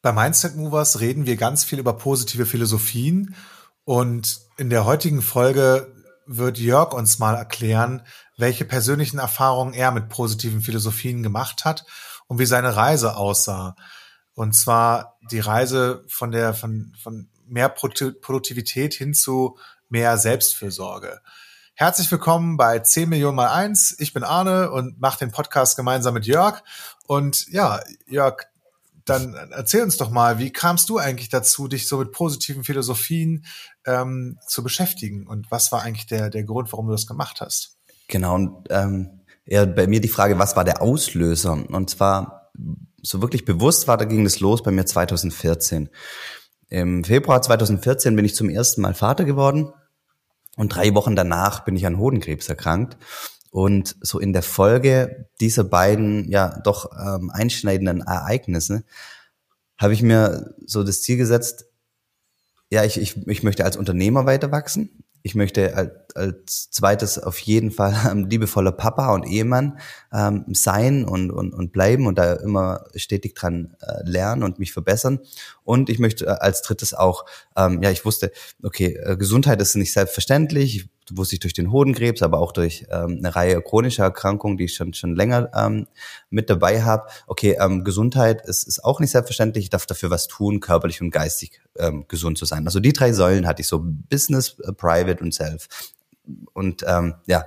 Bei Mindset Movers reden wir ganz viel über positive Philosophien und in der heutigen Folge wird Jörg uns mal erklären, welche persönlichen Erfahrungen er mit positiven Philosophien gemacht hat und wie seine Reise aussah. Und zwar die Reise von der, von, von mehr Produktivität hin zu mehr Selbstfürsorge. Herzlich willkommen bei 10 Millionen mal eins. Ich bin Arne und mache den Podcast gemeinsam mit Jörg. Und ja, Jörg, dann erzähl uns doch mal, wie kamst du eigentlich dazu, dich so mit positiven Philosophien ähm, zu beschäftigen? Und was war eigentlich der, der Grund, warum du das gemacht hast? Genau, und ähm, ja, bei mir die Frage, was war der Auslöser? Und zwar so wirklich bewusst war, da ging das los bei mir 2014. Im Februar 2014 bin ich zum ersten Mal Vater geworden und drei Wochen danach bin ich an Hodenkrebs erkrankt. Und so in der Folge dieser beiden ja doch ähm, einschneidenden Ereignisse habe ich mir so das Ziel gesetzt, ja, ich, ich, ich möchte als Unternehmer weiter wachsen. Ich möchte als, als zweites auf jeden Fall ein liebevoller Papa und Ehemann ähm, sein und, und, und bleiben und da immer stetig dran äh, lernen und mich verbessern. Und ich möchte äh, als drittes auch, ähm, ja, ich wusste, okay, äh, Gesundheit ist nicht selbstverständlich wusste ich durch den Hodenkrebs, aber auch durch ähm, eine Reihe chronischer Erkrankungen, die ich schon schon länger ähm, mit dabei habe. Okay, ähm, Gesundheit ist, ist auch nicht selbstverständlich. Ich darf dafür was tun, körperlich und geistig ähm, gesund zu sein. Also die drei Säulen hatte ich so Business, äh, Private und Self. Und ähm, ja,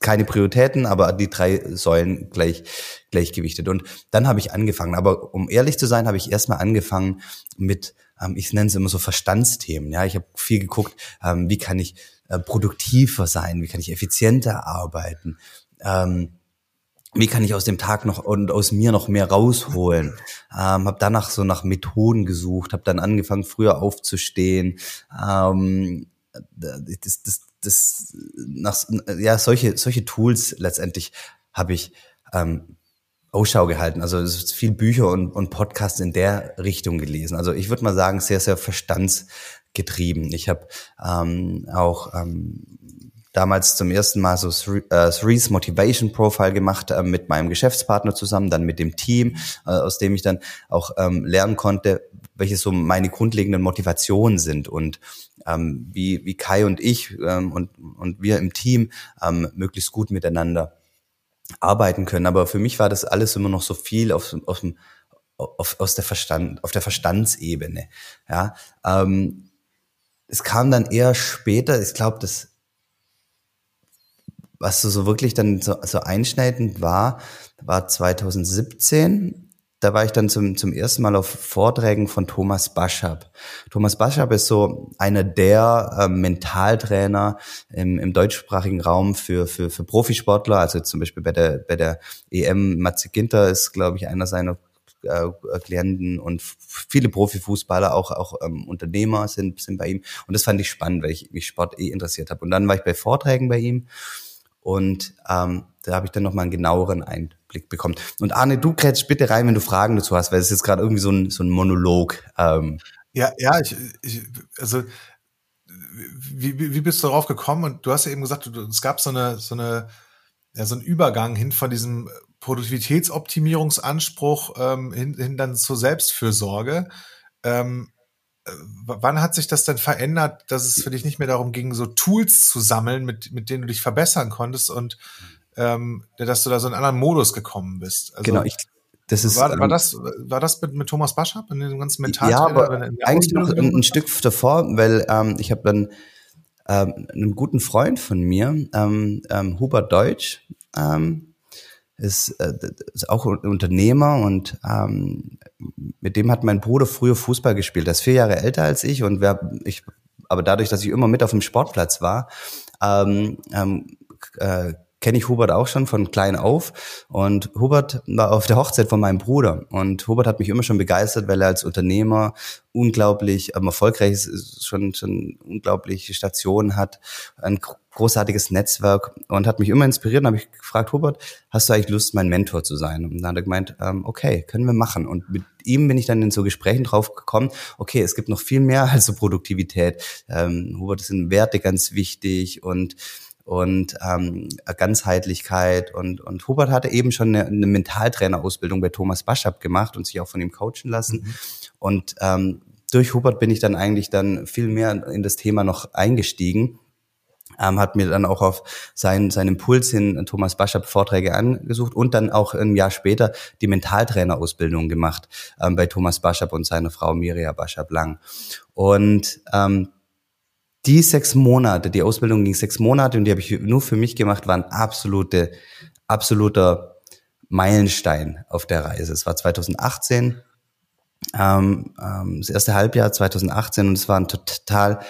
keine Prioritäten, aber die drei Säulen gleich gleichgewichtet. Und dann habe ich angefangen. Aber um ehrlich zu sein, habe ich erstmal angefangen mit, ähm, ich nenne es immer so Verstandsthemen. Ja, ich habe viel geguckt, ähm, wie kann ich äh, produktiver sein, wie kann ich effizienter arbeiten, ähm, wie kann ich aus dem Tag noch und aus mir noch mehr rausholen. Ähm, habe danach so nach Methoden gesucht, habe dann angefangen früher aufzustehen. Ähm, das, das, das, nach, ja solche solche Tools letztendlich habe ich ähm, Ausschau gehalten. Also es ist viel Bücher und, und Podcasts in der Richtung gelesen. Also ich würde mal sagen, sehr, sehr verstands, getrieben. Ich habe ähm, auch ähm, damals zum ersten Mal so äh, Threes Motivation Profile gemacht äh, mit meinem Geschäftspartner zusammen, dann mit dem Team, äh, aus dem ich dann auch ähm, lernen konnte, welche so meine grundlegenden Motivationen sind und ähm, wie, wie Kai und ich ähm, und, und wir im Team ähm, möglichst gut miteinander arbeiten können. Aber für mich war das alles immer noch so viel auf, auf dem auf, aus der Verstand, auf der Verstandsebene. Ja, ähm, es kam dann eher später, ich glaube, das, was so wirklich dann so, so einschneidend war, war 2017. Da war ich dann zum, zum ersten Mal auf Vorträgen von Thomas Baschab. Thomas Baschab ist so einer der äh, Mentaltrainer im, im deutschsprachigen Raum für, für, für Profisportler. Also zum Beispiel bei der, bei der EM Matze Ginter ist, glaube ich, einer seiner äh, Klienten und viele Profifußballer, auch auch ähm, Unternehmer sind sind bei ihm und das fand ich spannend, weil ich mich Sport eh interessiert habe. Und dann war ich bei Vorträgen bei ihm und ähm, da habe ich dann noch mal einen genaueren Einblick bekommen. Und Arne, du krätst bitte rein, wenn du Fragen dazu hast, weil es ist jetzt gerade irgendwie so ein so ein Monolog. Ähm. Ja, ja, ich, ich also wie, wie, wie bist du darauf gekommen? Und du hast ja eben gesagt, es gab so eine so eine ja, so ein Übergang hin von diesem Produktivitätsoptimierungsanspruch ähm, hin, hin dann zur Selbstfürsorge. Ähm, äh, wann hat sich das denn verändert, dass es für dich nicht mehr darum ging, so Tools zu sammeln, mit, mit denen du dich verbessern konntest und ähm, dass du da so in einen anderen Modus gekommen bist? Also, genau, ich, das ist, war, war ähm, das, war das mit, mit Thomas Baschab in dem ganzen Mental? Ja, aber eigentlich noch ein, ein, Stück davor, weil ähm, ich habe dann ähm, einen guten Freund von mir, ähm, ähm, Hubert Deutsch, ähm, ist, äh, ist auch Unternehmer und ähm, mit dem hat mein Bruder früher Fußball gespielt. Er ist vier Jahre älter als ich und wer, ich, aber dadurch, dass ich immer mit auf dem Sportplatz war, ähm, ähm, äh, kenne ich Hubert auch schon von klein auf. Und Hubert war auf der Hochzeit von meinem Bruder. Und Hubert hat mich immer schon begeistert, weil er als Unternehmer unglaublich ähm, erfolgreich ist, schon, schon unglaubliche Stationen hat, ein großartiges Netzwerk und hat mich immer inspiriert. Und habe ich gefragt, Hubert, hast du eigentlich Lust, mein Mentor zu sein? Und dann hat er gemeint, ähm, okay, können wir machen. Und mit ihm bin ich dann in so Gesprächen drauf gekommen, okay, es gibt noch viel mehr als so Produktivität. Ähm, Hubert, sind Werte ganz wichtig und und ähm, Ganzheitlichkeit und, und Hubert hatte eben schon eine, eine Mentaltrainerausbildung bei Thomas Baschab gemacht und sich auch von ihm coachen lassen. Mhm. Und ähm, durch Hubert bin ich dann eigentlich dann viel mehr in das Thema noch eingestiegen ähm, hat mir dann auch auf seinen, seinen Impuls hin Thomas Baschab Vorträge angesucht und dann auch ein Jahr später die Mentaltrainerausbildung gemacht ähm, bei Thomas Baschab und seiner Frau Miria Baschab Lang. Und ähm, die sechs Monate, die Ausbildung ging sechs Monate und die habe ich nur für mich gemacht, waren absolute, absoluter Meilenstein auf der Reise. Es war 2018, ähm, ähm, das erste Halbjahr 2018 und es war ein total,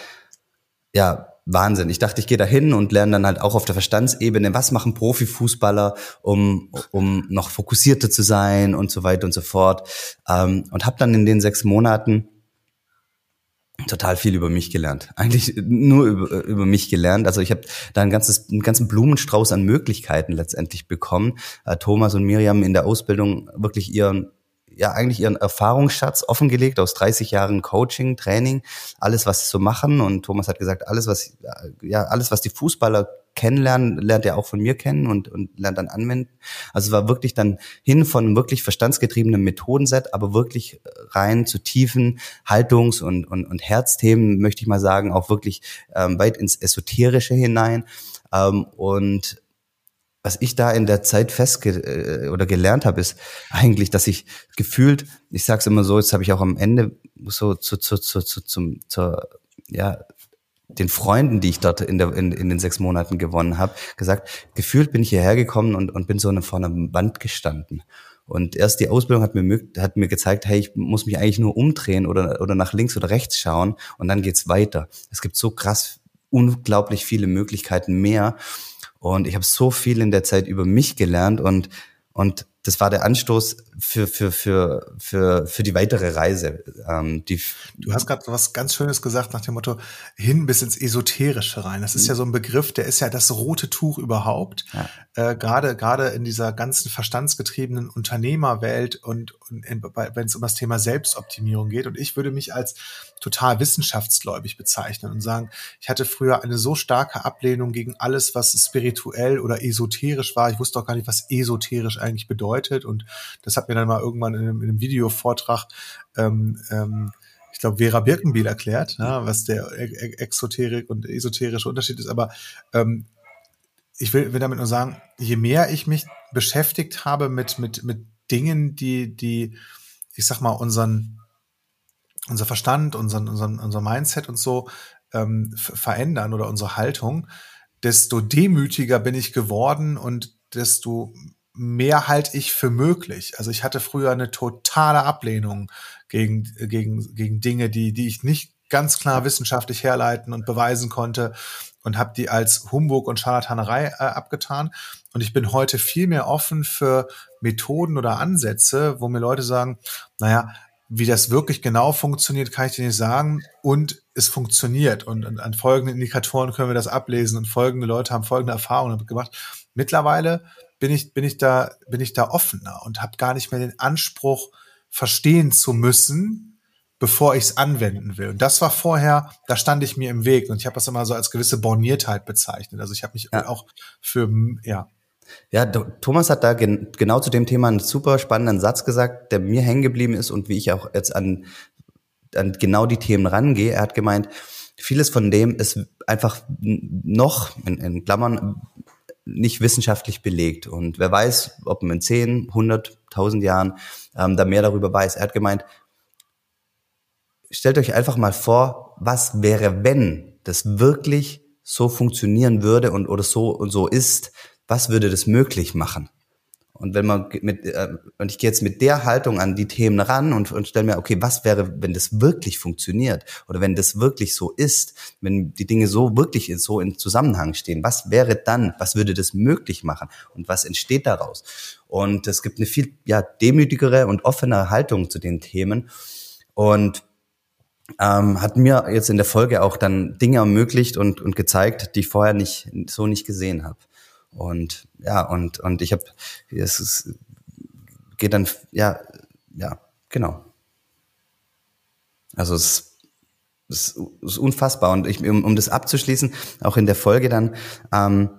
ja, Wahnsinn. Ich dachte, ich gehe da hin und lerne dann halt auch auf der Verstandsebene, was machen Profifußballer, um, um noch fokussierter zu sein und so weiter und so fort. Ähm, und habe dann in den sechs Monaten total viel über mich gelernt. Eigentlich nur über, über mich gelernt. Also ich habe da ein ganzes, einen ganzen Blumenstrauß an Möglichkeiten letztendlich bekommen. Äh, Thomas und Miriam in der Ausbildung wirklich ihren ja eigentlich ihren Erfahrungsschatz offengelegt aus 30 Jahren Coaching, Training, alles was so machen und Thomas hat gesagt, alles was ja alles was die Fußballer kennenlernen, lernt er auch von mir kennen und, und lernt dann anwenden. Also war wirklich dann hin von wirklich verstandsgetriebenem Methodenset, aber wirklich rein zu tiefen Haltungs- und, und, und Herzthemen, möchte ich mal sagen, auch wirklich ähm, weit ins Esoterische hinein. Ähm, und was ich da in der Zeit festge äh, oder gelernt habe, ist eigentlich, dass ich gefühlt, ich sag's immer so, jetzt habe ich auch am Ende so zu, zu, zu, zu zum, zur, ja, den Freunden, die ich dort in, der, in, in den sechs Monaten gewonnen habe, gesagt, gefühlt bin ich hierher gekommen und, und bin so vor einer Wand gestanden. Und erst die Ausbildung hat mir, hat mir gezeigt, hey, ich muss mich eigentlich nur umdrehen oder, oder nach links oder rechts schauen und dann geht's weiter. Es gibt so krass, unglaublich viele Möglichkeiten mehr. Und ich habe so viel in der Zeit über mich gelernt und, und das war der Anstoß für, für, für, für, für die weitere Reise. Ähm, die du hast gerade was ganz Schönes gesagt nach dem Motto, hin bis ins Esoterische rein. Das ist ja so ein Begriff, der ist ja das rote Tuch überhaupt. Ja. Äh, gerade, gerade in dieser ganzen verstandsgetriebenen Unternehmerwelt und, und wenn es um das Thema Selbstoptimierung geht. Und ich würde mich als total wissenschaftsgläubig bezeichnen und sagen, ich hatte früher eine so starke Ablehnung gegen alles, was spirituell oder esoterisch war. Ich wusste auch gar nicht, was esoterisch eigentlich bedeutet. Und das hat mir dann mal irgendwann in einem, in einem Videovortrag ähm, ähm, ich glaube, Vera Birkenbiel erklärt, ja, was der e-, e-, Exoterik und esoterische Unterschied ist. Aber ähm, ich will, will damit nur sagen, je mehr ich mich beschäftigt habe mit, mit, mit Dingen, die, die, ich sag mal, unseren, unser Verstand, unseren, unseren, unser Mindset und so ähm, verändern oder unsere Haltung, desto demütiger bin ich geworden und desto mehr halte ich für möglich. Also ich hatte früher eine totale Ablehnung gegen, gegen, gegen Dinge, die, die ich nicht ganz klar wissenschaftlich herleiten und beweisen konnte und habe die als Humbug und Scharlatanerei äh, abgetan. Und ich bin heute viel mehr offen für Methoden oder Ansätze, wo mir Leute sagen, naja, wie das wirklich genau funktioniert, kann ich dir nicht sagen. Und es funktioniert. Und, und an folgenden Indikatoren können wir das ablesen. Und folgende Leute haben folgende Erfahrungen gemacht. Mittlerweile bin ich, bin ich da, bin ich da offener und habe gar nicht mehr den Anspruch, verstehen zu müssen, bevor ich es anwenden will. Und das war vorher, da stand ich mir im Weg und ich habe das immer so als gewisse Borniertheit bezeichnet. Also ich habe mich ja. auch für, ja. Ja, Thomas hat da gen genau zu dem Thema einen super spannenden Satz gesagt, der mir hängen geblieben ist und wie ich auch jetzt an, an genau die Themen rangehe. Er hat gemeint, vieles von dem ist einfach noch, in, in Klammern, nicht wissenschaftlich belegt. Und wer weiß, ob man in 10, 100, 1000 Jahren ähm, da mehr darüber weiß. Er hat gemeint, stellt euch einfach mal vor, was wäre, wenn das wirklich so funktionieren würde und oder so und so ist, was würde das möglich machen? Und wenn man mit, äh, und ich gehe jetzt mit der Haltung an die Themen ran und, und stelle mir, okay, was wäre, wenn das wirklich funktioniert oder wenn das wirklich so ist, wenn die Dinge so wirklich so in Zusammenhang stehen, was wäre dann, was würde das möglich machen und was entsteht daraus? Und es gibt eine viel ja, demütigere und offenere Haltung zu den Themen und ähm, hat mir jetzt in der Folge auch dann Dinge ermöglicht und, und gezeigt, die ich vorher nicht so nicht gesehen habe. Und ja, und, und ich habe, es ist, geht dann, ja, ja, genau. Also es das ist unfassbar. Und ich, um, um das abzuschließen, auch in der Folge dann, ähm,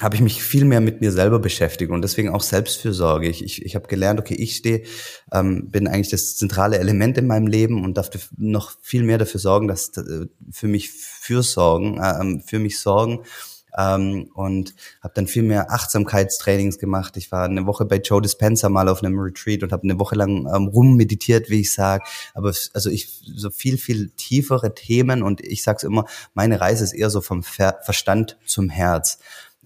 habe ich mich viel mehr mit mir selber beschäftigt und deswegen auch Selbstfürsorge. Ich, ich, ich habe gelernt, okay, ich stehe, ähm, bin eigentlich das zentrale Element in meinem Leben und darf noch viel mehr dafür sorgen, dass äh, für mich fürsorgen, äh, ähm, für mich sorgen ähm, und habe dann viel mehr Achtsamkeitstrainings gemacht. Ich war eine Woche bei Joe Dispenza mal auf einem Retreat und habe eine Woche lang ähm, rummeditiert, wie ich sage. Aber also ich so viel viel tiefere Themen und ich sage immer, meine Reise ist eher so vom Ver Verstand zum Herz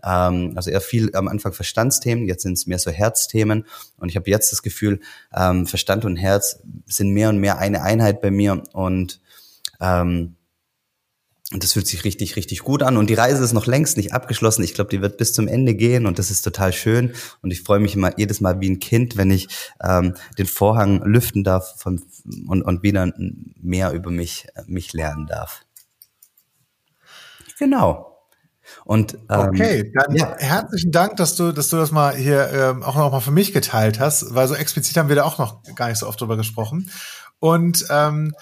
ähm, also eher viel am Anfang Verstandsthemen, jetzt sind es mehr so Herzthemen. Und ich habe jetzt das Gefühl, ähm, Verstand und Herz sind mehr und mehr eine Einheit bei mir. Und ähm, und das fühlt sich richtig, richtig gut an. Und die Reise ist noch längst nicht abgeschlossen. Ich glaube, die wird bis zum Ende gehen und das ist total schön. Und ich freue mich immer jedes Mal wie ein Kind, wenn ich ähm, den Vorhang lüften darf von, und, und wieder mehr über mich, mich lernen darf. Genau. Und ähm, okay, dann ja. herzlichen Dank, dass du, dass du das mal hier ähm, auch noch mal für mich geteilt hast, weil so explizit haben wir da auch noch gar nicht so oft drüber gesprochen. Und ähm,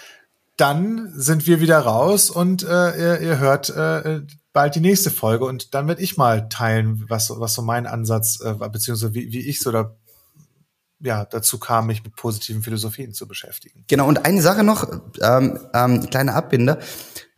dann sind wir wieder raus und äh, ihr, ihr hört äh, bald die nächste Folge und dann werde ich mal teilen, was, was so mein Ansatz, äh, beziehungsweise wie, wie ich so da ja, dazu kam, mich mit positiven Philosophien zu beschäftigen. Genau, und eine Sache noch, ähm, ähm, kleine Abbinder.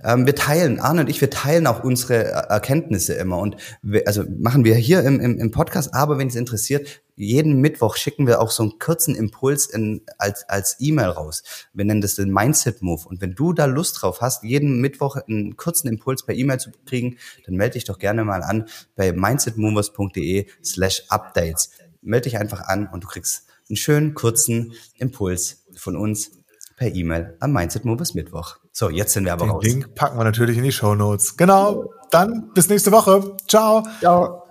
Ähm, wir teilen, Arne und ich, wir teilen auch unsere Erkenntnisse immer. Und wir, also machen wir hier im, im, im Podcast, aber wenn es interessiert, jeden Mittwoch schicken wir auch so einen kurzen Impuls in, als, als E-Mail raus. Wir nennen das den Mindset Move. Und wenn du da Lust drauf hast, jeden Mittwoch einen kurzen Impuls per E-Mail zu kriegen, dann melde dich doch gerne mal an bei mindsetmovers.de slash updates. Melde dich einfach an und du kriegst einen schönen kurzen Impuls von uns per E-Mail am Mindset Movers Mittwoch. So, jetzt sind wir aber Den raus. Link packen wir natürlich in die Show Notes. Genau. Dann bis nächste Woche. Ciao. Ciao.